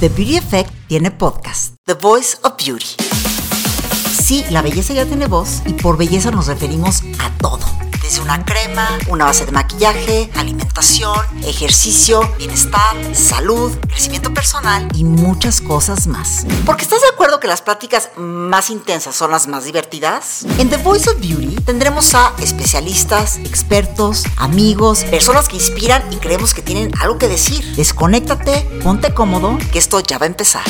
The Beauty Effect tiene podcast, The Voice of Beauty. Sí, la belleza ya tiene voz y por belleza nos referimos a todo. Desde una crema, una base de maquillaje, alimentación, ejercicio, bienestar, salud, crecimiento personal y muchas cosas más. Porque estás de acuerdo que las prácticas más intensas son las más divertidas? En The Voice of Beauty tendremos a especialistas, expertos, amigos, personas que inspiran y creemos que tienen algo que decir. Desconéctate, ponte cómodo, que esto ya va a empezar.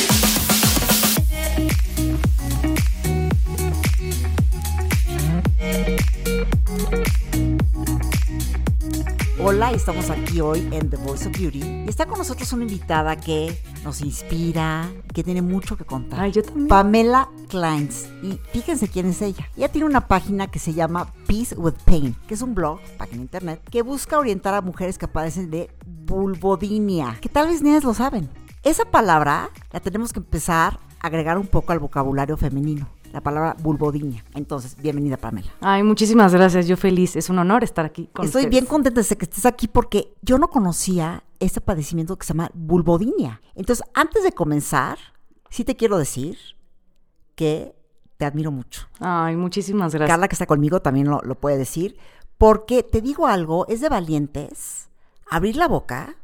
Hola, estamos aquí hoy en The Voice of Beauty y está con nosotros una invitada que nos inspira, que tiene mucho que contar. Ay, yo también. Pamela Kleins. Y fíjense quién es ella. Ella tiene una página que se llama Peace with Pain, que es un blog, página internet, que busca orientar a mujeres que padecen de vulvodinia, que tal vez ni ellas lo saben. Esa palabra la tenemos que empezar a agregar un poco al vocabulario femenino la palabra vulvodinia. Entonces, bienvenida Pamela. Ay, muchísimas gracias, yo feliz, es un honor estar aquí con Estoy ustedes. bien contenta de que estés aquí porque yo no conocía ese padecimiento que se llama vulvodinia. Entonces, antes de comenzar, sí te quiero decir que te admiro mucho. Ay, muchísimas gracias. Carla, que está conmigo, también lo, lo puede decir, porque te digo algo, es de valientes abrir la boca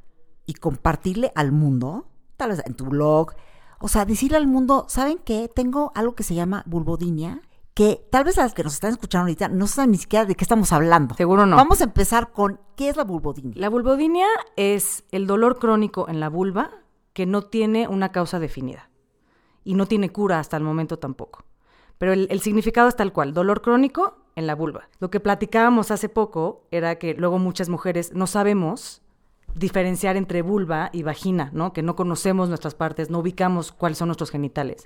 y compartirle al mundo, tal vez en tu blog, o sea, decirle al mundo, ¿saben qué? Tengo algo que se llama vulvodinia, que tal vez las que nos están escuchando ahorita no saben ni siquiera de qué estamos hablando. Seguro no. Vamos a empezar con, ¿qué es la vulvodinia? La vulvodinia es el dolor crónico en la vulva que no tiene una causa definida y no tiene cura hasta el momento tampoco. Pero el, el significado es tal cual, dolor crónico en la vulva. Lo que platicábamos hace poco era que luego muchas mujeres no sabemos diferenciar entre vulva y vagina, ¿no? Que no conocemos nuestras partes, no ubicamos cuáles son nuestros genitales.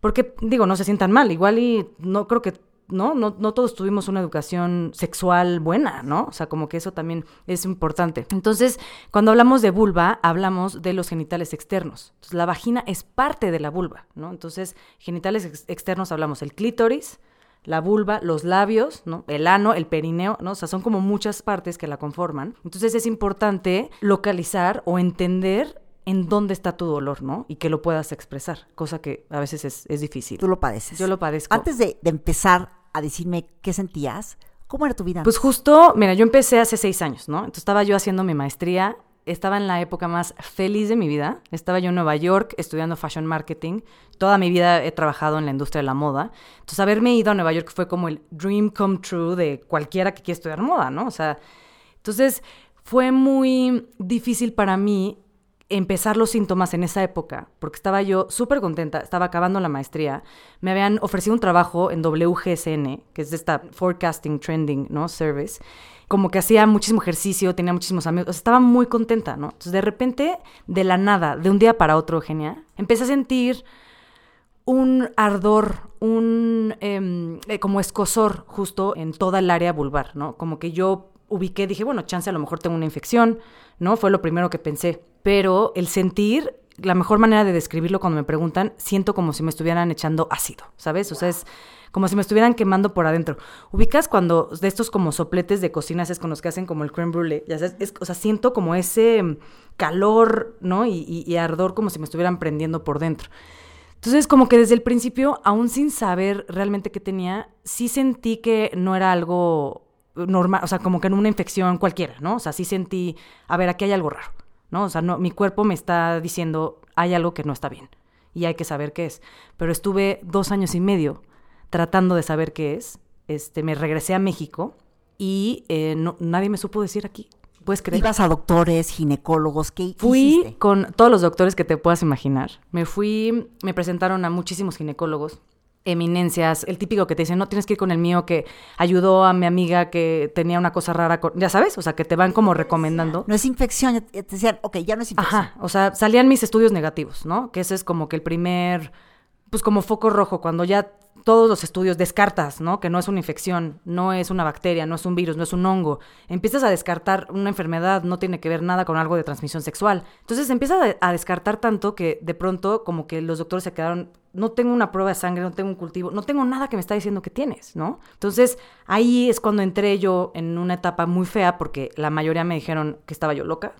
Porque, digo, no se sientan mal, igual y no creo que, ¿no? No, no todos tuvimos una educación sexual buena, ¿no? O sea, como que eso también es importante. Entonces, cuando hablamos de vulva, hablamos de los genitales externos. Entonces, la vagina es parte de la vulva, ¿no? Entonces, genitales ex externos hablamos el clítoris, la vulva, los labios, ¿no? El ano, el perineo, ¿no? O sea, son como muchas partes que la conforman. Entonces es importante localizar o entender en dónde está tu dolor, ¿no? Y que lo puedas expresar, cosa que a veces es, es difícil. Tú lo padeces. Yo lo padezco. Antes de, de empezar a decirme qué sentías, ¿cómo era tu vida? Pues justo, mira, yo empecé hace seis años, ¿no? Entonces estaba yo haciendo mi maestría, estaba en la época más feliz de mi vida. Estaba yo en Nueva York estudiando fashion marketing. Toda mi vida he trabajado en la industria de la moda. Entonces, haberme ido a Nueva York fue como el dream come true de cualquiera que quiera estudiar moda, ¿no? O sea, entonces fue muy difícil para mí empezar los síntomas en esa época, porque estaba yo súper contenta, estaba acabando la maestría, me habían ofrecido un trabajo en WGSN, que es esta Forecasting Trending, ¿no? Service, como que hacía muchísimo ejercicio, tenía muchísimos amigos, estaba muy contenta, ¿no? Entonces, de repente, de la nada, de un día para otro, genial, empecé a sentir un ardor, un eh, eh, como escosor justo en toda el área vulvar, ¿no? Como que yo ubiqué, dije, bueno, chance a lo mejor tengo una infección, ¿no? Fue lo primero que pensé. Pero el sentir, la mejor manera de describirlo cuando me preguntan, siento como si me estuvieran echando ácido, ¿sabes? O sea, es como si me estuvieran quemando por adentro. Ubicas cuando de estos como sopletes de cocina es con los que hacen como el creme brulee, ya o sea, siento como ese calor, ¿no? Y ardor como si me estuvieran prendiendo por dentro. Entonces, como que desde el principio, aún sin saber realmente qué tenía, sí sentí que no era algo normal, o sea, como que en una infección cualquiera, ¿no? O sea, sí sentí, a ver, aquí hay algo raro, ¿no? O sea, no, mi cuerpo me está diciendo, hay algo que no está bien y hay que saber qué es. Pero estuve dos años y medio tratando de saber qué es. Este, me regresé a México y eh, no, nadie me supo decir aquí. ¿Puedes creer? ¿Ibas a doctores, ginecólogos? ¿Qué, Fui hiciste? con todos los doctores que te puedas imaginar. Me fui, me presentaron a muchísimos ginecólogos, eminencias, el típico que te dicen, no tienes que ir con el mío que ayudó a mi amiga que tenía una cosa rara, con... ya sabes, o sea, que te van como recomendando. No es infección, ya te decían, ok, ya no es infección. Ajá, o sea, salían mis estudios negativos, ¿no? Que ese es como que el primer, pues como foco rojo, cuando ya todos los estudios descartas, ¿no? Que no es una infección, no es una bacteria, no es un virus, no es un hongo. Empiezas a descartar una enfermedad, no tiene que ver nada con algo de transmisión sexual. Entonces empiezas a, descartar tanto que de pronto como que los doctores se quedaron, no tengo una prueba de sangre, no tengo un cultivo, no tengo nada que me está diciendo que tienes, ¿no? Entonces ahí es cuando entré yo en una etapa muy fea porque la mayoría me dijeron que estaba yo loca,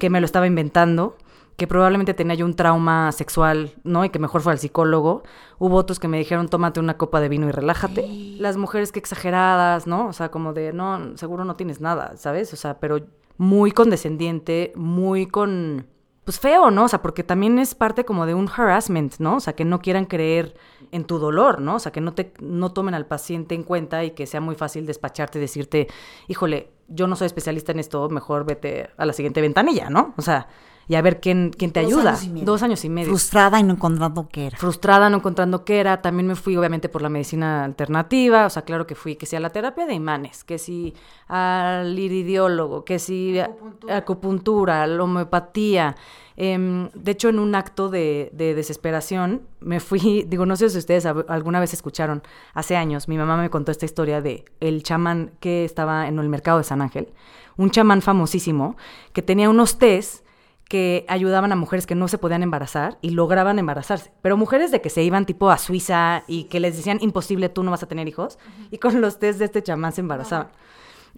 que me lo estaba inventando, que probablemente tenía yo un trauma sexual, ¿no? Y que mejor fue al psicólogo. Hubo otros que me dijeron, tómate una copa de vino y relájate. Las mujeres que exageradas, ¿no? O sea, como de, no, seguro no tienes nada, ¿sabes? O sea, pero muy condescendiente, muy con pues feo, ¿no? O sea, porque también es parte como de un harassment, ¿no? O sea, que no quieran creer en tu dolor, ¿no? O sea, que no te no tomen al paciente en cuenta y que sea muy fácil despacharte y decirte, "Híjole, yo no soy especialista en esto, mejor vete a la siguiente ventanilla", ¿no? O sea, y a ver quién, quién te ayuda. Dos años y medio. Frustrada y no encontrando qué era. Frustrada, no encontrando qué era. También me fui, obviamente, por la medicina alternativa. O sea, claro que fui, que si a la terapia de imanes, que si al iridiólogo, que si acupuntura, acupuntura la homeopatía. Em, de hecho, en un acto de, de, desesperación, me fui, digo, no sé si ustedes alguna vez escucharon, hace años, mi mamá me contó esta historia de el chamán que estaba en el mercado de San Ángel, un chamán famosísimo que tenía unos tés que ayudaban a mujeres que no se podían embarazar y lograban embarazarse. Pero mujeres de que se iban tipo a Suiza y que les decían imposible, tú no vas a tener hijos, y con los test de este chamán se embarazaban.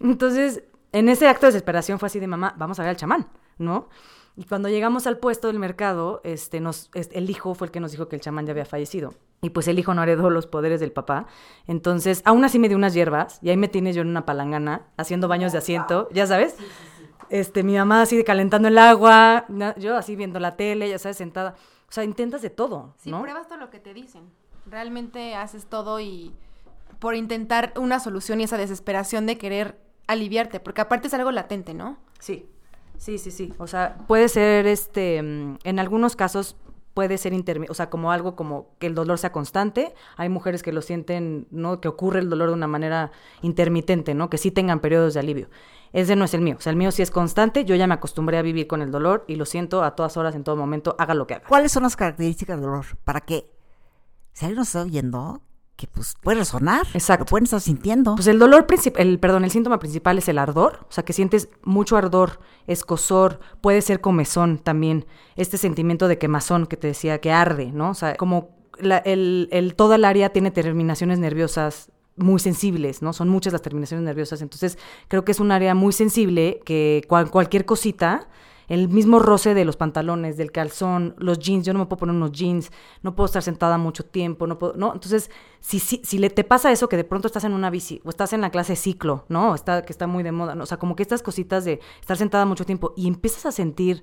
Entonces, en ese acto de desesperación fue así de mamá, vamos a ver al chamán, ¿no? Y cuando llegamos al puesto del mercado, este, nos, el hijo fue el que nos dijo que el chamán ya había fallecido. Y pues el hijo no heredó los poderes del papá. Entonces, aún así me dio unas hierbas y ahí me tienes yo en una palangana haciendo baños de asiento, ya sabes. Este, mi mamá así de calentando el agua, yo así viendo la tele, ya sabes, sentada. O sea, intentas de todo, sí, pruebas todo lo que te dicen. Realmente haces todo y por intentar una solución y esa desesperación de querer aliviarte, porque aparte es algo latente, ¿no? Sí. Sí, sí, sí. O sea, puede ser este mm, en algunos casos puede ser intermitente, o sea, como algo como que el dolor sea constante. Hay mujeres que lo sienten, ¿no? Que ocurre el dolor de una manera intermitente, ¿no? Que sí tengan periodos de alivio. Ese no es el mío. O sea, el mío sí es constante. Yo ya me acostumbré a vivir con el dolor y lo siento a todas horas, en todo momento, haga lo que haga. ¿Cuáles son las características del dolor? Para que, si alguien nos está oyendo, que pues puede resonar. Exacto. Lo pueden estar sintiendo. Pues el dolor principal, el, perdón, el síntoma principal es el ardor. O sea, que sientes mucho ardor, escosor, puede ser comezón también. Este sentimiento de quemazón que te decía, que arde, ¿no? O sea, como el, el, toda el área tiene terminaciones nerviosas muy sensibles, ¿no? Son muchas las terminaciones nerviosas, entonces creo que es un área muy sensible que cualquier cosita, el mismo roce de los pantalones, del calzón, los jeans, yo no me puedo poner unos jeans, no puedo estar sentada mucho tiempo, no puedo. Entonces, si, si, si le te pasa eso, que de pronto estás en una bici, o estás en la clase ciclo, ¿no? Está, que está muy de moda, ¿no? O sea, como que estas cositas de estar sentada mucho tiempo y empiezas a sentir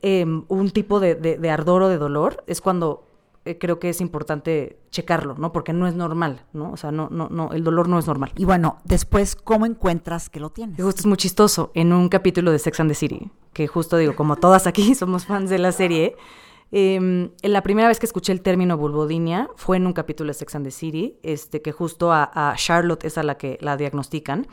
em, un tipo de ardor o de dolor, es cuando eh, creo que es importante checarlo, ¿no? Porque no es normal, ¿no? O sea, no, no, no, el dolor no es normal. Y bueno, después, ¿cómo encuentras que lo tienes? Justo es muy chistoso. En un capítulo de Sex and the City, que justo digo, como todas aquí somos fans de la serie, eh, la primera vez que escuché el término vulvodinia fue en un capítulo de Sex and the City, este, que justo a, a Charlotte es a la que la diagnostican.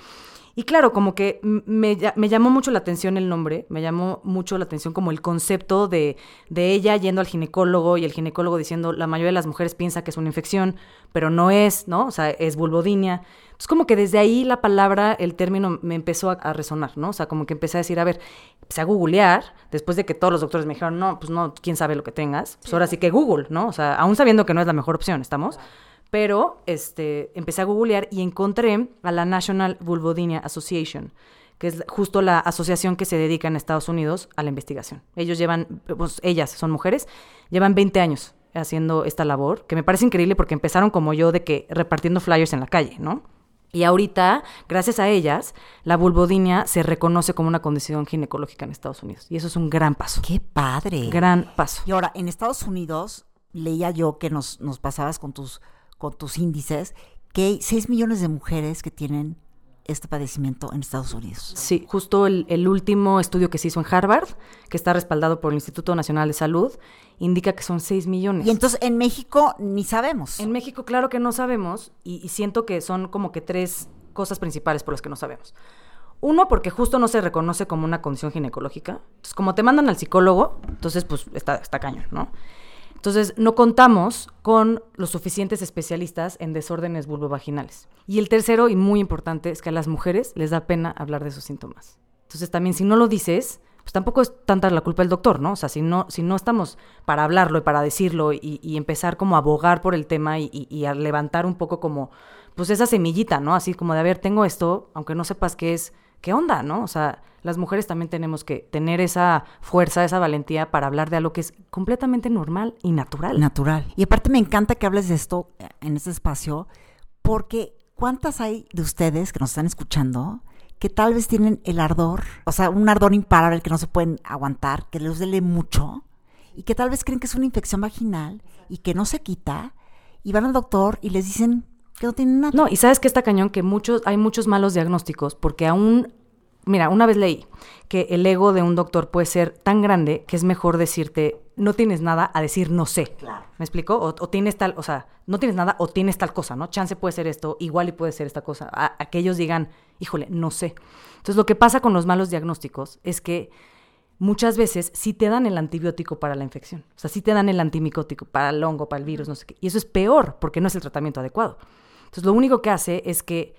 Y claro, como que me, llamó mucho la atención el nombre, me llamó mucho la atención como el concepto de, de, ella yendo al ginecólogo y el ginecólogo diciendo, la mayoría de las mujeres piensa que es una infección, pero no es, ¿no? O sea, es vulvodinia. Entonces como que desde ahí la palabra, el término me empezó a, a, resonar, ¿no? O sea, como que empecé a decir, a ver, empecé a googlear, después de que todos los doctores me dijeron, no, pues no, quién sabe lo que tengas, pues ahora sí que Google, ¿no? O sea, aún sabiendo que no es la mejor opción, ¿estamos? Pero este, empecé a googlear y encontré a la National Vulvodynia Association, que es justo la asociación que se dedica en Estados Unidos a la investigación. Ellos llevan, pues ellas son mujeres, llevan 20 años haciendo esta labor, que me parece increíble porque empezaron como yo de que repartiendo flyers en la calle, ¿no? Y ahorita, gracias a ellas, la vulvodinia se reconoce como una condición ginecológica en Estados Unidos. Y eso es un gran paso. ¡Qué padre! Gran paso. Y ahora, en Estados Unidos, leía yo que nos, nos pasabas con tus con tus índices, que hay 6 millones de mujeres que tienen este padecimiento en Estados Unidos. Sí, justo el, último estudio que se hizo en Harvard, que está respaldado por el Instituto Nacional de Salud, indica que son 6 millones. Y entonces en México ni sabemos. En México claro que no sabemos y, y siento que son como que tres cosas principales por las que no sabemos. Uno, porque justo no se reconoce como una condición ginecológica. Entonces, como te mandan al psicólogo, entonces pues está, está cañón, ¿no? Entonces, no contamos con los suficientes especialistas en desórdenes vulvovaginales. Y el tercero, y muy importante, es que a las mujeres les da pena hablar de sus síntomas. Entonces, también si no lo dices, pues tampoco es tanta la culpa del doctor, ¿no? O sea, si no, si no estamos para hablarlo y para decirlo y, empezar como a abogar por el tema y, a levantar un poco como, pues esa semillita, ¿no? Así como de, a ver, tengo esto, aunque no sepas qué es, ¿qué onda, no? O sea, las mujeres también tenemos que tener esa fuerza, esa valentía para hablar de algo que es completamente normal y natural. Natural. Y aparte me encanta que hables de esto eh, en este espacio, porque ¿cuántas hay de ustedes que nos están escuchando que tal vez tienen el ardor, o sea, un ardor imparable que no se pueden aguantar, que les duele mucho, y que tal vez creen que es una infección vaginal y que no se quita, y van al doctor y les dicen que no tienen nada. No, y sabes que está cañón que muchos, hay muchos malos diagnósticos, porque aún, mira, una vez leí que el ego de un doctor puede ser tan grande que es mejor decirte no tienes nada a decir no sé. Claro. ¿Me explico? O, o tienes tal, o sea, no tienes nada o tienes tal cosa, ¿no? Chance puede ser esto, igual y puede ser esta cosa. A, a que ellos digan, híjole, no sé. Entonces, lo que pasa con los malos diagnósticos es que muchas veces sí te dan el antibiótico para la infección. O sea, sí te dan el antimicótico para el hongo, para el virus, no sé qué. Y eso es peor porque no es el tratamiento adecuado. Entonces, lo único que hace es que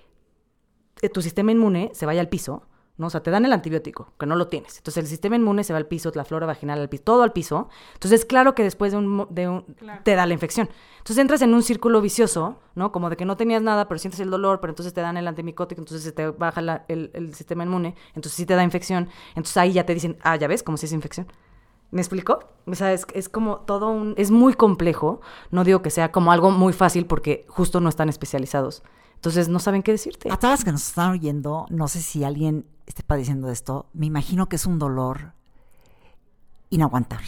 eh, tu sistema inmune se vaya al piso, ¿no? O sea, te dan el antibiótico, que no lo tienes. Entonces, el sistema inmune se va al piso, la flora vaginal al piso, todo al piso. Entonces, claro que después de un, de un- te da la infección. Entonces, entras en un círculo vicioso, ¿no? Como de que no tenías nada, pero sientes el dolor, pero entonces te dan el antimicótico, entonces se te baja la- el, el sistema inmune, entonces sí te da infección. Entonces, ahí ya te dicen, ah, ya ves, como si es infección. ¿Me explico? O sea, es, es como todo un... Es muy complejo. No digo que sea como algo muy fácil porque justo no están especializados. Entonces no saben qué decirte. A todas las que nos están oyendo, no sé si alguien esté padeciendo de esto, me imagino que es un dolor inaguantable.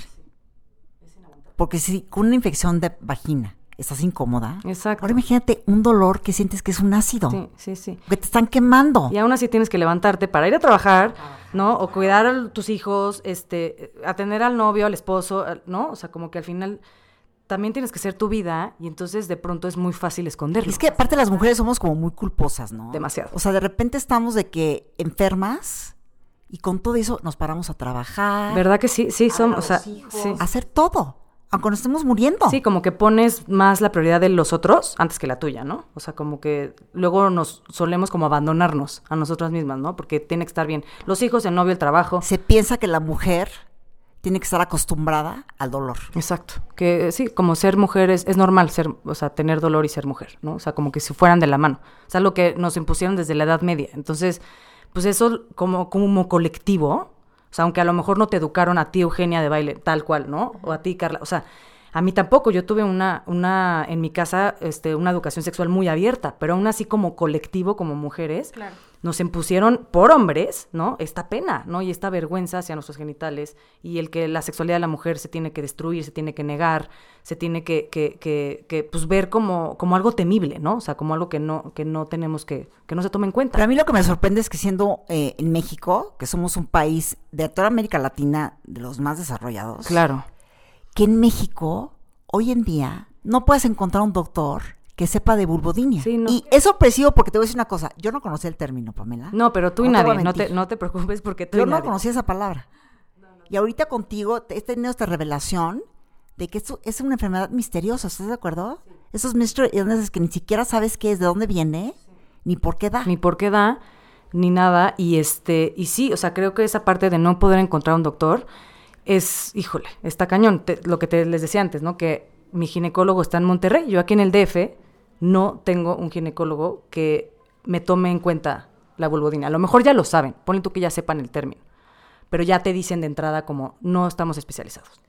Porque si con una infección de vagina estás incómoda, Exacto. ahora imagínate un dolor que sientes que es un ácido, Sí, sí, sí. que te están quemando. Y aún así tienes que levantarte para ir a trabajar, ¿no? O cuidar a tus hijos, este, atender al novio, al esposo, ¿no? O sea, como que al final también tienes que ser tu vida y entonces de pronto es muy fácil esconderlo. Es que aparte las mujeres somos como muy culposas, ¿no? Demasiado. O sea, de repente estamos de que enfermas y con todo eso nos paramos a trabajar, ¿Verdad que sí? Sí, a o sea, hijos, sí. hacer todo, aunque nos estemos muriendo. Sí, como que pones más la prioridad de los otros antes que la tuya, ¿no? O sea, como que luego nos solemos como abandonarnos a nosotras mismas, ¿no? Porque tiene que estar bien. Los hijos, el novio, el trabajo. Se piensa que la mujer tiene que estar acostumbrada al dolor. Exacto. Que sí, como ser mujer es, es normal ser, o sea, tener dolor y ser mujer, ¿no? O sea, como que si fueran de la mano. O sea, lo que nos impusieron desde la Edad Media. Entonces, pues eso como, como colectivo, o sea, aunque a lo mejor no te educaron a ti, Eugenia, de baile, tal cual, ¿no? O a ti, Carla. O sea, a mí tampoco. Yo tuve una, una, en mi casa, este, una educación sexual muy abierta, pero aún así como colectivo, como mujeres, Claro. Nos impusieron por hombres, ¿no? Esta pena, ¿no? Y esta vergüenza hacia nuestros genitales y el que la sexualidad de la mujer se tiene que destruir, se tiene que negar, se tiene que, que, que, que, pues ver como, como algo temible, ¿no? O sea, como algo que no, que no tenemos que, que no se tome en cuenta. Pero a mí lo que me sorprende es que siendo eh, en México, que somos un país de toda América Latina de los más desarrollados, Claro. que en México, hoy en día, no puedes encontrar un doctor que sepa de vulvodinia. Sí, no. Y es sorpresivo porque te voy a decir una cosa, yo no conocía el término, Pamela. No, pero tú y No te nadie, no te, no te preocupes porque tú Yo y no nadie. conocía esa palabra. Y ahorita contigo he tenido esta revelación de que esto es una enfermedad misteriosa, ¿estás de acuerdo? Esos mystery illnesses que ni siquiera sabes qué es, de dónde viene, ni por qué da. ni por qué da, ni nada. Y este, y sí, o sea, creo que esa parte de no poder encontrar un doctor es, híjole, está cañón. Te- lo que te les decía antes, ¿no? Que mi ginecólogo está en Monterrey. Yo aquí en el DF no tengo un ginecólogo que me tome en cuenta la vulvodina. A lo mejor ya lo saben, ponle tú que ya sepan el término. Pero ya te dicen de entrada como no estamos especializados.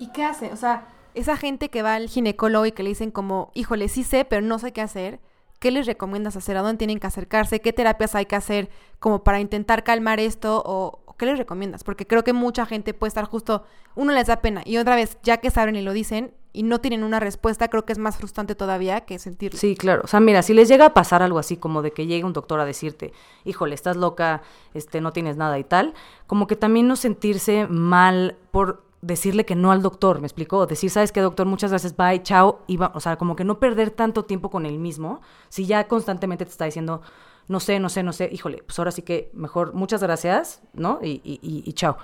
¿Y qué hace? O sea, esa gente que va al ginecólogo y que le dicen como, híjole, sí sé, pero no sé qué hacer, ¿qué les recomiendas hacer? ¿A dónde tienen que acercarse? ¿Qué terapias hay que hacer como para intentar calmar esto? ¿O qué les recomiendas? Porque creo que mucha gente puede estar justo, uno les da pena y otra vez, ya que saben y lo dicen y no tienen una respuesta, creo que es más frustrante todavía que sentirlo. Sí, claro. O sea, mira, si les llega a pasar algo así como de que llegue un doctor a decirte, híjole, estás loca, este, no tienes nada y tal, como que también no sentirse mal por decirle que no al doctor, ¿me explicó? Decir, ¿sabes qué, doctor? Muchas gracias, bye, chao. Y va- o sea, como que no perder tanto tiempo con él mismo, si ya constantemente te está diciendo, no sé, no sé, no sé, híjole, pues ahora sí que mejor, muchas gracias, ¿no? Y, y, y, y chao.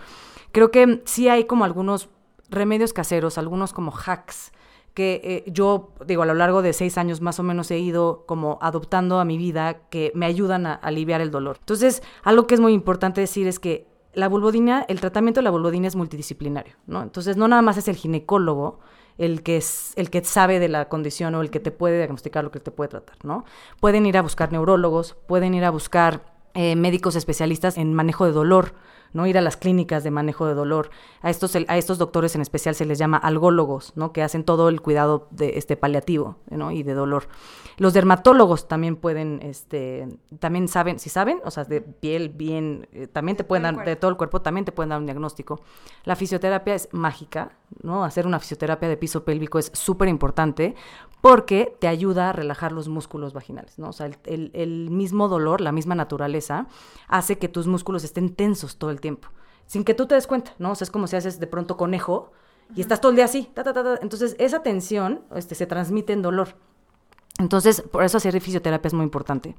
Creo que sí hay como algunos remedios caseros, algunos como hacks que eh, yo, digo, a lo largo de seis años más o menos he ido como adoptando a mi vida que me ayudan a aliviar el dolor. Entonces, algo que es muy importante decir es que la vulvodina, el tratamiento de la vulvodina es multidisciplinario, ¿no? Entonces, no nada más es el ginecólogo el que es el que sabe de la condición o el que te puede diagnosticar lo que te puede tratar, ¿no? Pueden ir a buscar neurólogos, pueden ir a buscar eh, médicos especialistas en manejo de dolor, ¿no? Ir a las clínicas de manejo de dolor. A estos, a estos doctores en especial se les llama algólogos, ¿no? Que hacen todo el cuidado de este paliativo, ¿no? Y de dolor. Los dermatólogos también pueden, este, también saben, si saben, o sea, de piel bien, eh, también te pueden dar, de todo el cuerpo, también te pueden dar un diagnóstico. La fisioterapia es mágica, ¿no? Hacer una fisioterapia de piso pélvico es súper importante porque te ayuda a relajar los músculos vaginales, ¿no? O sea, el, el, mismo dolor, la misma naturaleza, hace que tus músculos estén tensos todo el tiempo, sin que tú te des cuenta, ¿no? O sea, es como si haces de pronto conejo y estás todo el día así, ta, ta, ta, entonces esa tensión este, se transmite en dolor. Entonces, por eso hacer fisioterapia es muy importante.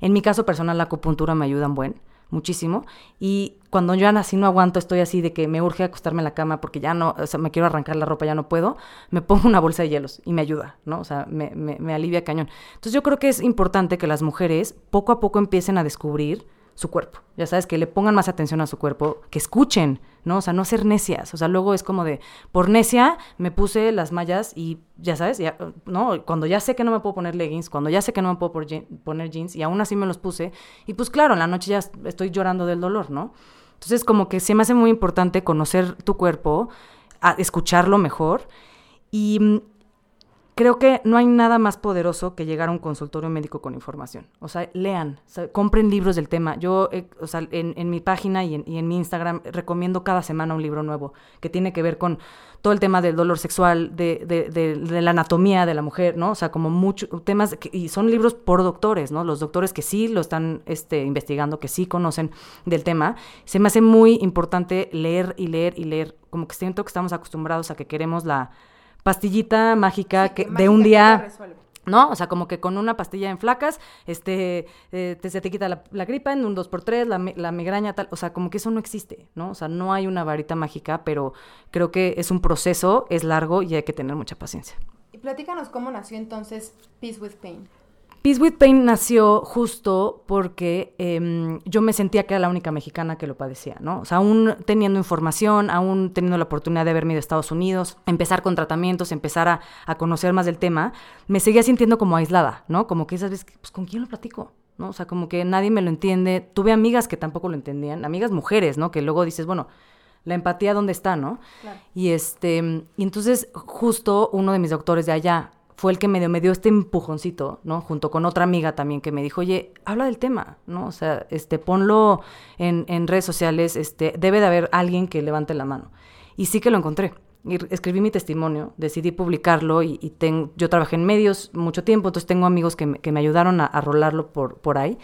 En mi caso personal, la acupuntura me ayuda en buen muchísimo. Y cuando yo así no aguanto, estoy así de que me urge acostarme en la cama porque ya no, o sea, me quiero arrancar la ropa, ya no puedo, me pongo una bolsa de hielos y me ayuda, ¿no? O sea, me, me, me alivia cañón. Entonces yo creo que es importante que las mujeres poco a poco empiecen a descubrir su cuerpo. Ya sabes, que le pongan más atención a su cuerpo, que escuchen, ¿no? O sea, no ser necias. O sea, luego es como de, por necia me puse las mallas y ya sabes, ya, ¿no? Cuando ya sé que no me puedo poner leggings, cuando ya sé que no me puedo poner jeans y aún así me los puse. Y pues claro, en la noche ya estoy llorando del dolor, ¿no? Entonces como que se me hace muy importante conocer tu cuerpo, escucharlo mejor y mm, creo que no hay nada más poderoso que llegar a un consultorio médico con información. O sea, lean, compren libros del tema. Yo, eh, o sea, en, mi página y en, mi Instagram recomiendo cada semana un libro nuevo que tiene que ver con todo el tema del dolor sexual, de, de, de, la anatomía de la mujer, ¿no? O sea, como muchos temas, y son libros por doctores, ¿no? Los doctores que sí lo están este, investigando, que sí conocen del tema. Se me hace muy importante leer y leer y leer. Como que siento que estamos acostumbrados a que queremos la pastillita mágica que, de un día... ¿no? O sea, como que con una pastilla en flacas, este, eh, te, se te quita la, gripa en un 2x3, la, la, migraña, tal. O sea, como que eso no existe, ¿no? O sea, no hay una varita mágica, pero creo que es un proceso, es largo y hay que tener mucha paciencia. Y platícanos cómo nació entonces Peace with Pain. Peace with Pain nació justo porque em, yo me sentía que era la única mexicana que lo padecía, ¿no? O sea, aún teniendo información, aún teniendo la oportunidad de verme de Estados Unidos, empezar con tratamientos, empezar a, a, conocer más del tema, me seguía sintiendo como aislada, ¿no? Como que esas veces, pues, ¿con quién lo platico? ¿No? O sea, como que nadie me lo entiende. Tuve amigas que tampoco lo entendían, amigas mujeres, ¿no? Que luego dices, bueno, la empatía dónde está, ¿no? Claro. Y este, y entonces justo uno de mis doctores de allá fue el que me dio, me dio este empujoncito, ¿no? Junto con otra amiga también que me dijo, oye, habla del tema, ¿no? O sea, este, ponlo en, en redes sociales, este, debe de haber alguien que levante la mano. Y sí que lo encontré. Y escribí mi testimonio, decidí publicarlo y, y yo trabajé en medios mucho tiempo, entonces tengo amigos que me, que me ayudaron a, a rolarlo por, por ahí.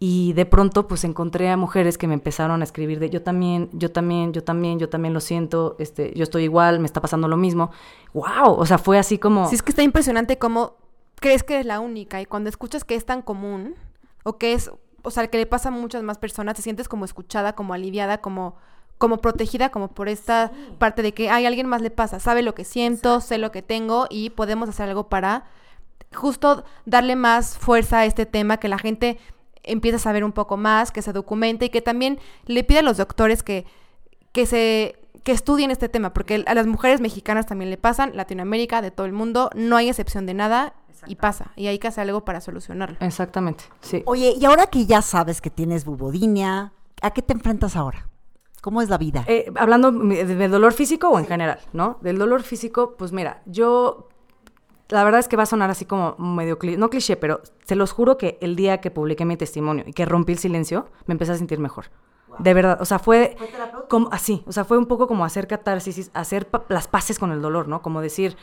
Y de pronto pues encontré a mujeres que me empezaron a escribir de yo también, yo también, yo también, yo también lo siento, este, yo estoy igual, me está pasando lo mismo. ¡Wow! O sea, fue así como... Sí, es que está impresionante cómo crees que eres la única y cuando escuchas que es tan común o que es, o sea, que le pasa a muchas más personas, te sientes como escuchada, como aliviada, como como protegida, como por esta parte de que hay alguien más le pasa, sabe lo que siento, sé lo que tengo y podemos hacer algo para justo darle más fuerza a este tema, que la gente empieza a saber un poco más, que se documente y que también le pide a los doctores que, que se que estudien este tema, porque a las mujeres mexicanas también le pasan, Latinoamérica, de todo el mundo, no hay excepción de nada y pasa, y hay que hacer algo para solucionarlo. Exactamente, sí. Oye, y ahora que ya sabes que tienes bubodinia, ¿a qué te enfrentas ahora? ¿Cómo es la vida? Eh, hablando de, dolor físico o en general, ¿no? Del dolor físico, pues mira, yo la verdad es que va a sonar así como medio, no cliché, pero se los juro que el día que publiqué mi testimonio y que rompí el silencio, me empecé a sentir mejor. De verdad, o sea, fue, como así, o sea, fue un poco como hacer catarsis, hacer las paces con el dolor, ¿no? Como decir,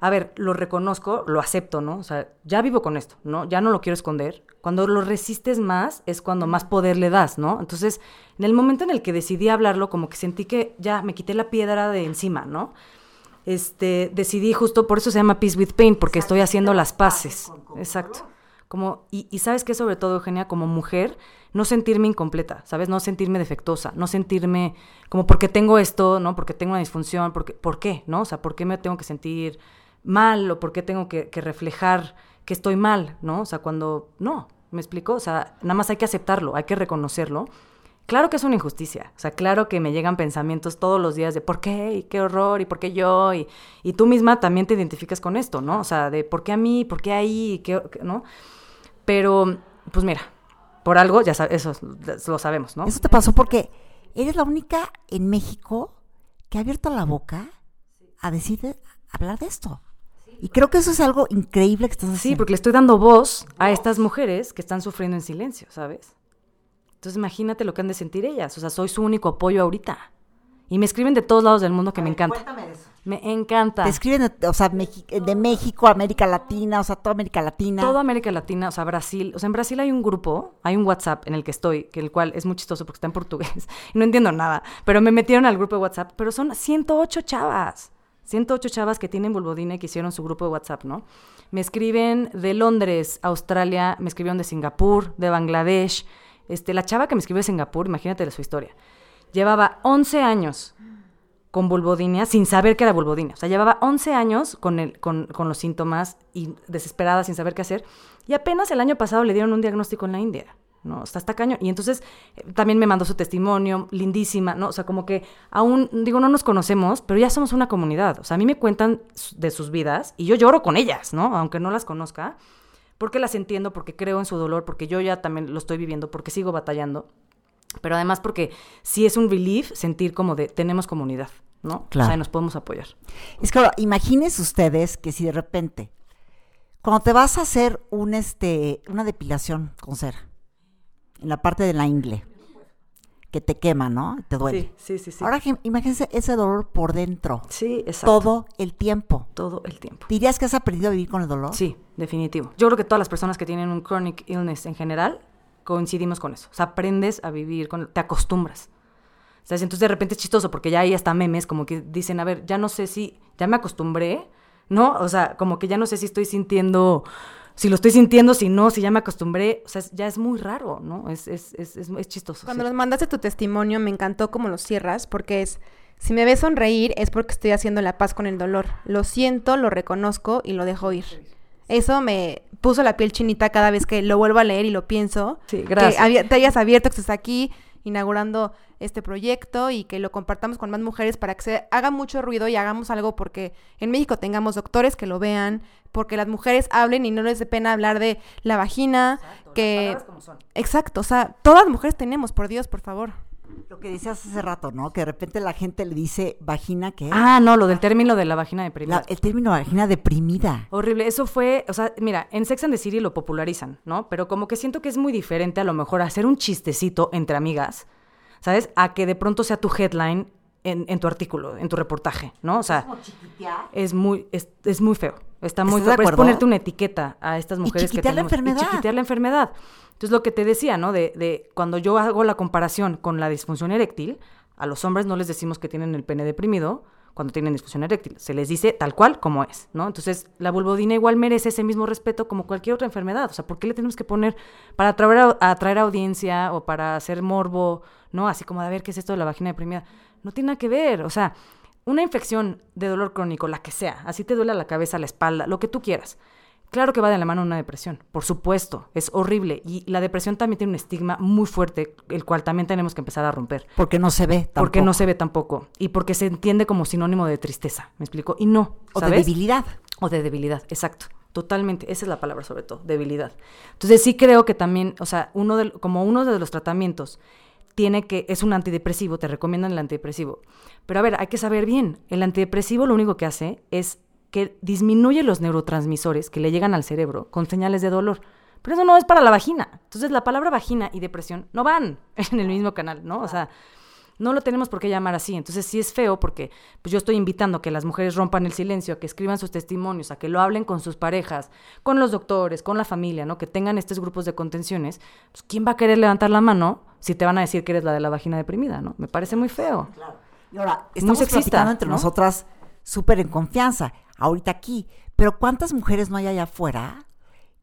a ver, lo reconozco, lo acepto, ¿no? O sea, ya vivo con esto, ¿no? Ya no lo quiero esconder. Cuando lo resistes más es cuando más poder le das, ¿no? Entonces, en el momento en el que decidí hablarlo, como que sentí que ya me quité la piedra de encima, ¿no? Este, decidí justo, por eso se llama Peace with Pain, porque estoy haciendo las paces. Exacto. Como, y, y sabes que sobre todo, Eugenia, como mujer, no sentirme incompleta, ¿sabes? No sentirme defectuosa, no sentirme como porque tengo esto, ¿no? Porque tengo una disfunción, porque, ¿por qué? ¿No? O sea, ¿por qué me tengo que sentir mal o por qué tengo que, que reflejar que estoy mal, ¿no? O sea, cuando, no, ¿me explico? O sea, nada más hay que aceptarlo, hay que reconocerlo Claro que es una injusticia, o sea, claro que me llegan pensamientos todos los días de por qué, y qué horror, y por qué yo, y, y tú misma también te identificas con esto, ¿no? O sea, de por qué a mí, por qué ahí, qué, ¿no? Pero, pues mira, Por algo, ya sabes, eso lo sabemos, ¿no? Eso te pasó porque eres la única en México que ha abierto la boca a decir, de- a hablar de esto. Y creo que eso es algo increíble que estás haciendo. Sí, porque le estoy dando voz a estas mujeres que están sufriendo en silencio, ¿sabes? Entonces imagínate lo que han de sentir ellas. O sea, soy su único apoyo ahorita. Y me escriben de todos lados del mundo que me encanta. Cuéntame de eso. Me encanta. Te escriben, de- o sea, de México, América Latina, o sea, toda América Latina. Toda América Latina, o sea, Brasil. O sea, en Brasil hay un grupo, hay un WhatsApp en el que estoy, que el cual es muy chistoso porque está en portugués. Y no entiendo nada. Pero me metieron al grupo de WhatsApp. Pero son 108 chavas. 108 chavas que tienen Bulbodina y que hicieron su grupo de WhatsApp, ¿no? Me escriben de Londres, Australia, me escribieron de Singapur, de Bangladesh. Este, la chava que me escribió de Singapur, imagínate su historia. Llevaba 11 años con vulvodinia sin saber que era vulvodinia. O sea, llevaba 11 años con, el, con, con los síntomas y desesperada sin saber qué hacer. Y apenas el año pasado le dieron un diagnóstico en la India. ¿no? Está cañón. Y entonces eh, también me mandó su testimonio, lindísima, ¿no? O sea, como que aún, digo, no nos conocemos, pero ya somos una comunidad. O sea, a mí me cuentan de sus vidas y yo lloro con ellas, ¿no? Aunque no las conozca, porque las entiendo, porque creo en su dolor, porque yo ya también lo estoy viviendo, porque sigo batallando. Pero además porque sí es un relief sentir como de tenemos comunidad, ¿no? Claro. O sea, nos podemos apoyar. Es que imagínense ustedes que si de repente, cuando te vas a hacer un, este, una depilación con cera, en la parte de la ingle, que te quema, ¿no? Te duele. sí, sí, sí. Ahora imagínense ese dolor por dentro, sí, exacto. todo el tiempo. Todo el tiempo. ¿Dirías que has aprendido a vivir con el dolor? Sí, definitivo. Yo creo que todas las personas que tienen un chronic illness en general coincidimos con eso. O sea, aprendes a vivir con, te acostumbras. ¿Sabes? Entonces de repente es chistoso porque ya hay hasta memes como que dicen, a ver, ya no sé si, ya me acostumbré, ¿no? O sea, como que ya no sé si estoy sintiendo, si lo estoy sintiendo, si no, si ya me acostumbré. O sea, es- ya es muy raro, ¿no? Es, es, es, es, es chistoso. Cuando sí. nos mandaste tu testimonio, me encantó cómo lo cierras, porque es, si me ves sonreír es porque estoy haciendo la paz con el dolor. Lo siento, lo reconozco y lo dejo ir. Eso me puso la piel chinita cada vez que lo vuelvo a leer y lo pienso. Sí, gracias. Que te hayas abierto, que estés aquí inaugurando este proyecto y que lo compartamos con más mujeres para que se haga mucho ruido y hagamos algo porque en México tengamos doctores que lo vean, porque las mujeres hablen y no les dé pena hablar de la vagina, que... Exacto, o sea, todas las mujeres tenemos, por Dios, por favor. Lo que decías hace rato, ¿no? Que de repente la gente le dice vagina, que Ah, no, lo del término de la vagina deprimida. el término vagina deprimida. Horrible, eso fue, o sea, mira, en Sex and the City lo popularizan, ¿no? Pero como que siento que es muy diferente a lo mejor hacer un chistecito entre amigas, ¿sabes? A que de pronto sea tu headline en, en tu artículo, en tu reportaje, ¿no? O sea, es muy, es, es muy feo. Está muy ¿Estás de feo. Es ponerte una etiqueta a estas mujeres que chiquitear la tenemos. enfermedad. Y chiquitear la enfermedad. Entonces, lo que te decía, ¿no? De, de cuando yo hago la comparación con la disfunción eréctil, a los hombres no les decimos que tienen el pene deprimido cuando tienen disfunción eréctil. Se les dice tal cual como es, ¿no? Entonces, la vulvodina igual merece ese mismo respeto como cualquier otra enfermedad. O sea, ¿por qué le tenemos que poner para atraer, a- atraer audiencia o para hacer morbo, ¿no? Así como de a ver qué es esto de la vagina deprimida. No tiene nada que ver. O sea, una infección de dolor crónico, la que sea, así te duele la cabeza, la espalda, lo que tú quieras. Claro que va de la mano una depresión, por supuesto, es horrible. Y la depresión también tiene un estigma muy fuerte, el cual también tenemos que empezar a romper. Porque no se ve Porque tampoco. no se ve tampoco. Y porque se entiende como sinónimo de tristeza, ¿me explico? Y no, O de debilidad. O de debilidad, exacto. Totalmente, esa es la palabra sobre todo, debilidad. Entonces sí creo que también, o sea, uno de, como uno de los tratamientos tiene que, es un antidepresivo, te recomiendan el antidepresivo. Pero a ver, hay que saber bien, el antidepresivo lo único que hace es que disminuye los neurotransmisores que le llegan al cerebro con señales de dolor. Pero eso no es para la vagina. Entonces la palabra vagina y depresión no van en el mismo canal, ¿no? O sea, no lo tenemos por qué llamar así. Entonces sí es feo porque pues yo estoy invitando a que las mujeres rompan el silencio, a que escriban sus testimonios, a que lo hablen con sus parejas, con los doctores, con la familia, ¿no? Que tengan estos grupos de contenciones. Pues, ¿Quién va a querer levantar la mano si te van a decir que eres la de la vagina deprimida, ¿no? Me parece muy feo. Y ahora, estamos sexista, platicando entre ¿no? nosotras súper en confianza, ahorita aquí. Pero ¿cuántas mujeres no hay allá afuera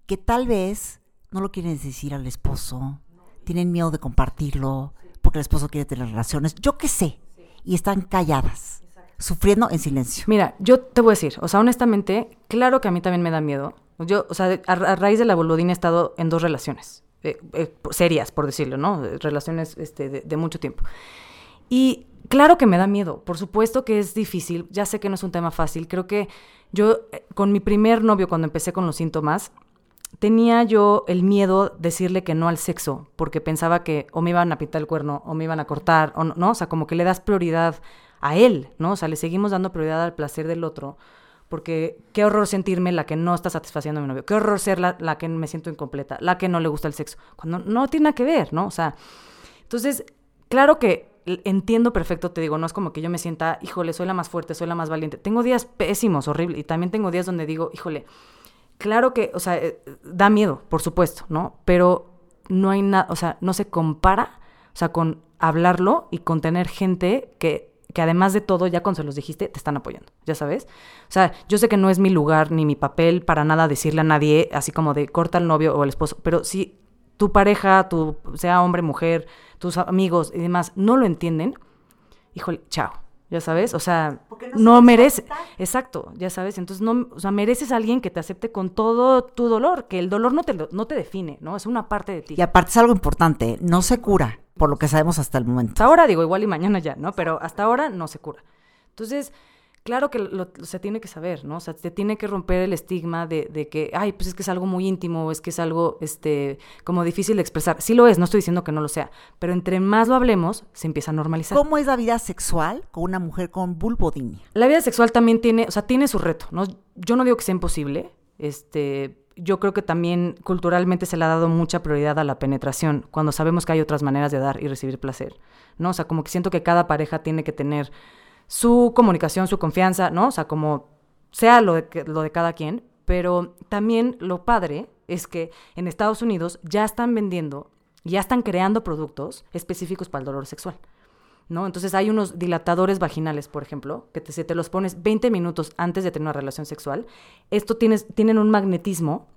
que tal vez no lo quieren decir al esposo, tienen miedo de compartirlo, porque el esposo quiere tener relaciones, yo qué sé, y están calladas, sufriendo en silencio? Mira, yo te voy a decir, o sea, honestamente, claro que a mí también me da miedo. Yo, o sea, a, a raíz de la boludina he estado en dos relaciones, eh, eh, serias, por decirlo, ¿no? Eh, Relaciones este, de, de mucho tiempo. Y claro que me da miedo, por supuesto que es difícil, ya sé que no es un tema fácil, creo que yo con mi primer novio cuando empecé con los síntomas, tenía yo el miedo decirle que no al sexo, porque pensaba que o me iban a pintar el cuerno, o me iban a cortar, o no, ¿no? O sea, como que le das prioridad a él, ¿no? O sea, le seguimos dando prioridad al placer del otro, porque qué horror sentirme la que no está satisfaciendo a mi novio, qué horror ser la, la que me siento incompleta, la que no le gusta el sexo, cuando no tiene nada que ver, ¿no? O sea, entonces, claro que entiendo perfecto, te digo, no es como que yo me sienta, híjole, soy la más fuerte, soy la más valiente. Tengo días pésimos, horribles, y también tengo días donde digo, híjole, claro que, o sea, eh, da miedo, por supuesto, ¿no? Pero no hay nada, o sea, no se compara, o sea, con hablarlo y con tener gente que, que además de todo, ya cuando se los dijiste, te están apoyando, ya sabes. O sea, yo sé que no es mi lugar ni mi papel para nada decirle a nadie, así como de corta al novio o al esposo, pero si tu pareja, tu, sea hombre, mujer, tus amigos y demás, no lo entienden, híjole, chao. Ya sabes, o sea, no, no merece. Exacto, ya sabes. Entonces, no, o sea, mereces a alguien que te acepte con todo tu dolor, que el dolor no te, no te define, ¿no? Es una parte de ti. Y aparte es algo importante, no se cura, por lo que sabemos hasta el momento. Hasta ahora, digo, igual y mañana ya, ¿no? Pero hasta ahora no se cura. Entonces, claro que lo, se tiene que saber, ¿no? O sea, se tiene que romper el estigma de, de, que, ay, pues es que es algo muy íntimo, es que es algo, este, como difícil de expresar. Sí lo es, no estoy diciendo que no lo sea, pero entre más lo hablemos, se empieza a normalizar. ¿Cómo es la vida sexual con una mujer con vulvodinia? La vida sexual también tiene, o sea, tiene su reto, ¿no? Yo no digo que sea imposible, este, yo creo que también culturalmente se le ha dado mucha prioridad a la penetración, cuando sabemos que hay otras maneras de dar y recibir placer, ¿no? O sea, como que siento que cada pareja tiene que tener su comunicación, su confianza, ¿no? O sea, como sea lo de, lo de cada quien, pero también lo padre es que en Estados Unidos ya están vendiendo, ya están creando productos específicos para el dolor sexual. ¿No? Entonces hay unos dilatadores vaginales, por ejemplo, que te, si te los pones 20 minutos antes de tener una relación sexual, esto tienes, tienen un magnetismo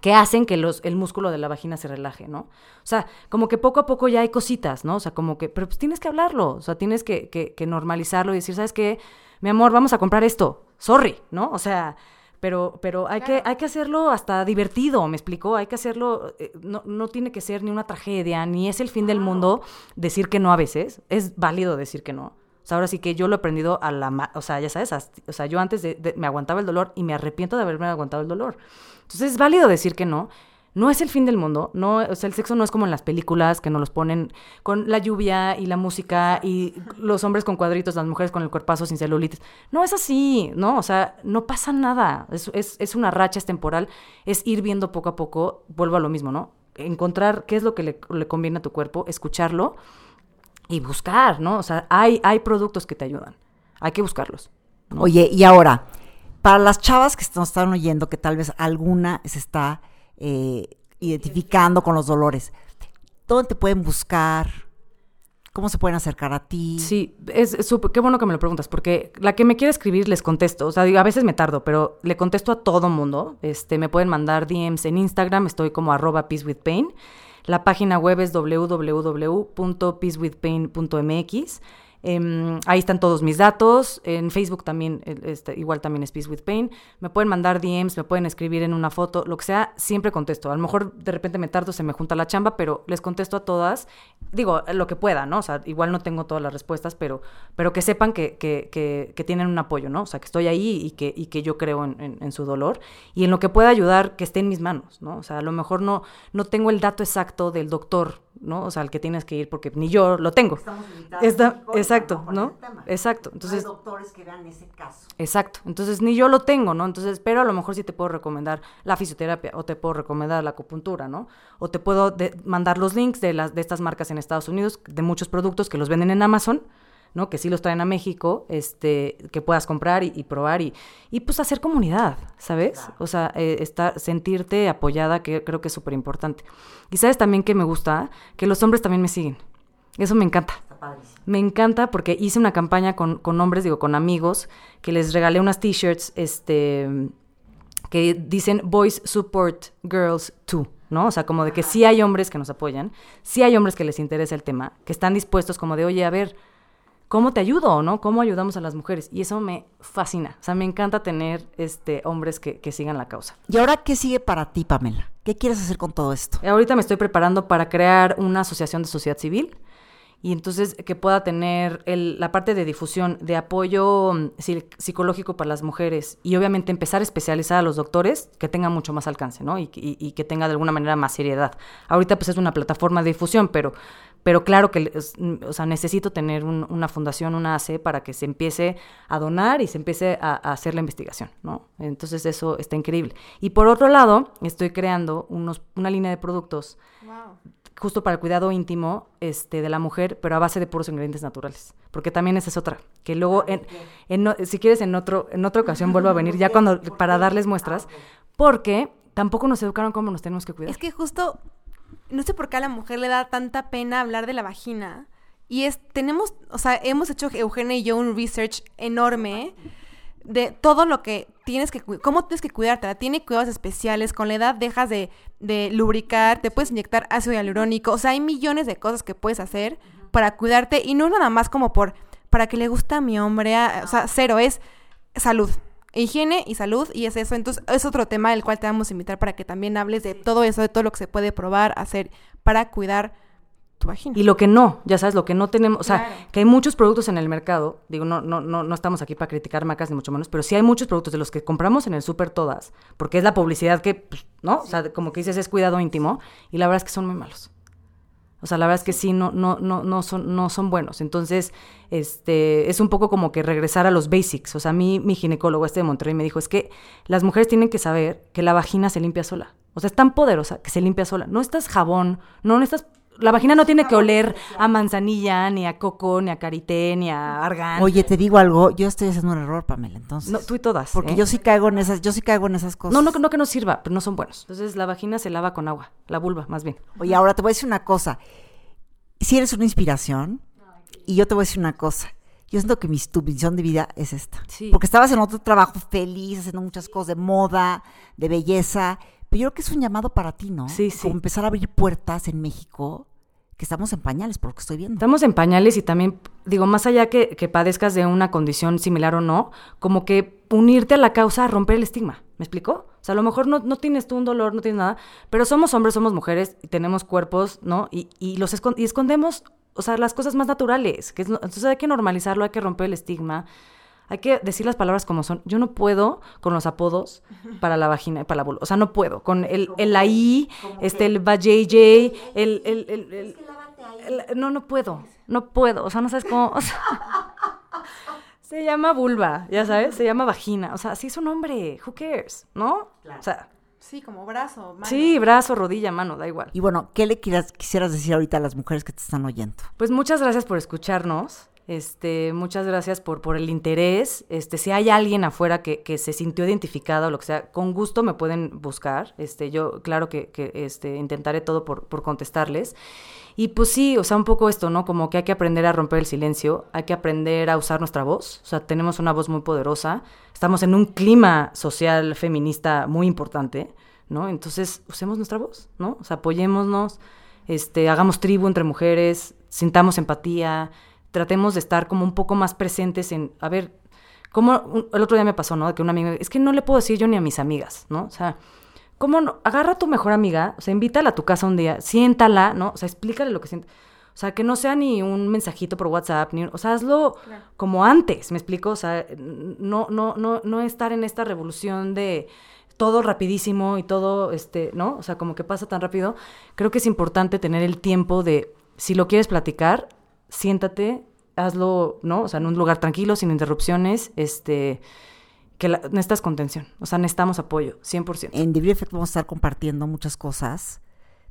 que hacen que los, el músculo de la vagina se relaje, ¿no? O sea, como que poco a poco ya hay cositas, ¿no? O sea, como que, pero pues tienes que hablarlo, o sea, tienes que, que, que normalizarlo y decir, ¿sabes qué? Mi amor, vamos a comprar esto, sorry, ¿no? O sea, pero, pero hay, claro. que, hay que hacerlo hasta divertido, me explicó, hay que hacerlo, eh, no, no tiene que ser ni una tragedia, ni es el fin del mundo decir que no a veces, es válido decir que no. O sea, ahora sí que yo lo he aprendido a la... O sea, ya sabes, o sea, yo antes de, de, me aguantaba el dolor y me arrepiento de haberme aguantado el dolor. Entonces es válido decir que no. No es el fin del mundo, no, o sea, el sexo no es como en las películas que nos los ponen con la lluvia y la música y los hombres con cuadritos, las mujeres con el cuerpazo sin celulitis. No es así, ¿no? O sea, no pasa nada. Es, es, una racha, es temporal, es ir viendo poco a poco, vuelvo a lo mismo, ¿no? Encontrar qué es lo que le, conviene a tu cuerpo, escucharlo y buscar, ¿no? O sea, hay, hay productos que te ayudan. Hay que buscarlos. Oye, y ahora, para las chavas que nos están oyendo, que tal vez alguna se está eh, identificando con los dolores, ¿dónde te pueden buscar? ¿Cómo se pueden acercar a ti? Sí, es, es super, qué bueno que me lo preguntas, porque la que me quiere escribir les contesto. O sea, a veces me tardo, pero le contesto a todo mundo. Este, me pueden mandar DMs en Instagram, estoy como arroba peacewithpain. La página web es www.peacewithpain.mx. Eh, ahí están todos mis datos. En Facebook también, este, igual también es Peace with Pain. Me pueden mandar DMs, me pueden escribir en una foto, lo que sea, siempre contesto. A lo mejor de repente me tardo, se me junta la chamba, pero les contesto a todas. Digo, lo que pueda, ¿no? O sea, igual no tengo todas las respuestas, pero, pero que sepan que, que, que, que tienen un apoyo, ¿no? O sea, que estoy ahí y que, y que yo creo en, en, en, su dolor. Y en lo que pueda ayudar, que esté en mis manos, ¿no? O sea, a lo mejor no, no tengo el dato exacto del doctor, ¿no? O sea, al que tienes que ir, porque ni yo lo tengo. Estamos Está, exacto, ¿no? Exacto. Entonces, no hay doctores que vean ese caso. Exacto. Entonces, ni yo lo tengo, ¿no? Entonces, pero a lo mejor sí te puedo recomendar la fisioterapia o te puedo recomendar la acupuntura, ¿no? O te puedo mandar los links de, las, de estas marcas en Estados Unidos, de muchos productos que los venden en Amazon, ¿no? Que sí los traen a México, este, que puedas comprar y, y probar y, y, pues hacer comunidad, ¿sabes? Claro. O sea, eh, estar, sentirte apoyada, que creo que es súper importante. Y sabes también que me gusta, que los hombres también me siguen. Eso me encanta. Me encanta porque hice una campaña con, con hombres, digo, con amigos, que les regalé unas t-shirts, este, que dicen Boys Support Girls Too. ¿no? O sea, como de que sí hay hombres que nos apoyan, sí hay hombres que les interesa el tema, que están dispuestos como de, oye, a ver, ¿cómo te ayudo, no? ¿Cómo ayudamos a las mujeres? Y eso me fascina. O sea, me encanta tener este, hombres que, que sigan la causa. ¿Y ahora qué sigue para ti, Pamela? ¿Qué quieres hacer con todo esto? Ahorita me estoy preparando para crear una asociación de sociedad civil y entonces que pueda tener el- la parte de difusión, de apoyo mm, psi- psicológico para las mujeres y obviamente empezar a especializar a los doctores que tenga mucho más alcance, ¿no? Y, que- tenga de alguna manera más seriedad. Ahorita pues es una plataforma de difusión, pero, pero claro que mm, o sea, necesito tener un- una fundación, una AC para que se empiece a donar y se empiece a, hacer la investigación, ¿no? Entonces eso está increíble. Y por otro lado, estoy creando unos, una línea de productos justo para el cuidado íntimo este, de la mujer, pero a base de puros ingredientes naturales. Porque también esa es otra. Que luego, en, en o- si quieres, en, otro, en otra ocasión vuelvo a venir ya cuando para darles muestras, porque tampoco nos educaron cómo nos tenemos que cuidar. Es que justo, no sé por qué a la mujer le da tanta pena hablar de la vagina. Y es, tenemos, o sea, hemos hecho Eugenia y yo un research enorme de todo lo que tienes que, cómo tienes que cuidarte. Tiene cuidados especiales, con la edad dejas de, de lubricar, te puedes inyectar ácido hialurónico, o sea, hay millones de cosas que puedes hacer para cuidarte y no es nada más como por, para que le gusta a mi hombre, a- o sea, cero, es salud. Higiene y salud, y es eso. Entonces, es otro tema del cual te vamos a invitar para que también hables de todo eso, de todo lo que se puede probar, hacer para cuidar tu vagina. Y lo que no, ya sabes, lo que no tenemos, o sea, Claro. que hay muchos productos en el mercado, digo, no, no, no, no estamos aquí para criticar marcas ni mucho menos, pero sí hay muchos productos de los que compramos en el súper todas, porque es la publicidad que, pues, ¿no? O sea, como que dices, es cuidado íntimo, y la verdad es que son muy malos. O sea, la verdad es que sí, no, no, no, no, son, no son buenos. Entonces, este, es un poco como que regresar a los basics. O sea, a mí, mi ginecólogo este de Monterrey me dijo, es que las mujeres tienen que saber que la vagina se limpia sola. O sea, es tan poderosa que se limpia sola. No estás jabón, no necesitas... La vagina no tiene que oler a manzanilla, ni a coco, ni a karité, ni a argán. Oye, te digo algo, yo estoy haciendo un error, Pamela, entonces. No, tú y todas. porque ¿eh? yo sí caigo en esas, yo sí caigo en esas cosas. No, no, no que no sirva, pero no son buenos. Entonces, la vagina se lava con agua. La vulva, más bien. Oye, ahora te voy a decir una cosa. Si eres una inspiración, y yo te voy a decir una cosa. Yo siento que mi, tu visión de vida es esta. Sí. Porque estabas en otro trabajo feliz, haciendo muchas cosas de moda, de belleza. Pero yo creo que es un llamado para ti, ¿no? Sí, sí. Como empezar a abrir puertas en México, que estamos en pañales, por lo que estoy viendo. Estamos en pañales y también, digo, más allá que, padezcas de una condición similar o no, como que unirte a la causa romper el estigma. ¿Me explicó? O sea, a lo mejor no, no tienes tú un dolor, no tienes nada, pero somos hombres, somos mujeres y tenemos cuerpos, ¿no? Y, y los escon- y escondemos, o sea, las cosas más naturales. Que entonces hay que normalizarlo, hay que romper el estigma. Hay que decir las palabras como son. Yo no puedo con los apodos para la vagina y para la vulva. O sea, no puedo. Con el, el ahí, este, el vajayjay, el, el, el, el- el- no, no puedo. No puedo. O sea, no sabes cómo. o sea, se llama vulva, ya sabes, se llama vagina. O sea, sí es un hombre. Who cares? ¿No? O sea, Sí, como brazo, mano. sí, brazo, rodilla, mano, da igual. Y bueno, ¿qué le quieras, quisieras decir ahorita a las mujeres que te están oyendo? Pues muchas gracias por escucharnos. Este, muchas gracias por, por el interés. Este, si hay alguien afuera que, que se sintió identificada o lo que sea, con gusto me pueden buscar. Este, yo, claro que, que este, intentaré todo por, por contestarles. Y pues sí, o sea, un poco esto, ¿no? Como que hay que aprender a romper el silencio, hay que aprender a usar nuestra voz. O sea, tenemos una voz muy poderosa. Estamos en un clima social feminista muy importante, ¿no? Entonces, usemos nuestra voz, ¿no? O sea, apoyémonos, este, hagamos tribu entre mujeres, sintamos empatía, tratemos de estar como un poco más presentes en, a ver, como el otro día me pasó, ¿no? Que una amiga, es que no le puedo decir yo ni a mis amigas, ¿no? O sea, ¿cómo no? Agarra a tu mejor amiga, o sea, invítala a tu casa un día, siéntala, ¿no? O sea, explícale lo que siente. O sea, que no sea ni un mensajito por WhatsApp, ni, un- o sea, hazlo como antes, ¿me explico? O sea, no, no, no, no estar en esta revolución de todo rapidísimo y todo, este, ¿no? O sea, como que pasa tan rápido. Creo que es importante tener el tiempo de, si lo quieres platicar, siéntate, hazlo, ¿no? O sea, en un lugar tranquilo, sin interrupciones, este, que la- necesitas contención, o sea, necesitamos apoyo, 100%. En Degree Effect vamos a estar compartiendo muchas cosas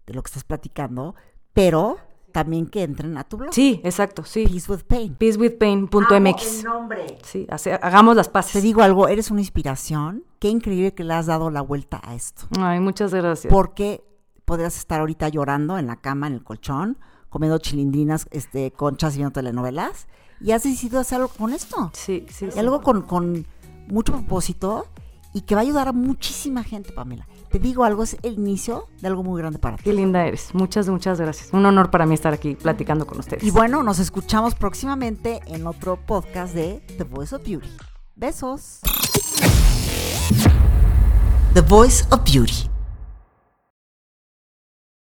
de lo que estás platicando, pero también que entren a tu blog. Sí, exacto, sí. Peace with Pain. Peacewithpain.mx. nombre. Sí, hace- hagamos las Te paces. digo algo, eres una inspiración. Qué increíble que le has dado la vuelta a esto. Ay, muchas gracias. Porque podrías estar ahorita llorando en la cama, en el colchón, comiendo chilindrinas, este, conchas y viendo telenovelas. Y has decidido hacer algo con esto. Sí, sí, sí. Algo con, con mucho propósito y que va a ayudar a muchísima gente, Pamela. Te digo algo, es el inicio de algo muy grande para ti. Qué linda eres. Muchas, muchas gracias. Un honor para mí estar aquí platicando con ustedes. Y bueno, nos escuchamos próximamente en otro podcast de The Voice of Beauty. Besos. The Voice of Beauty.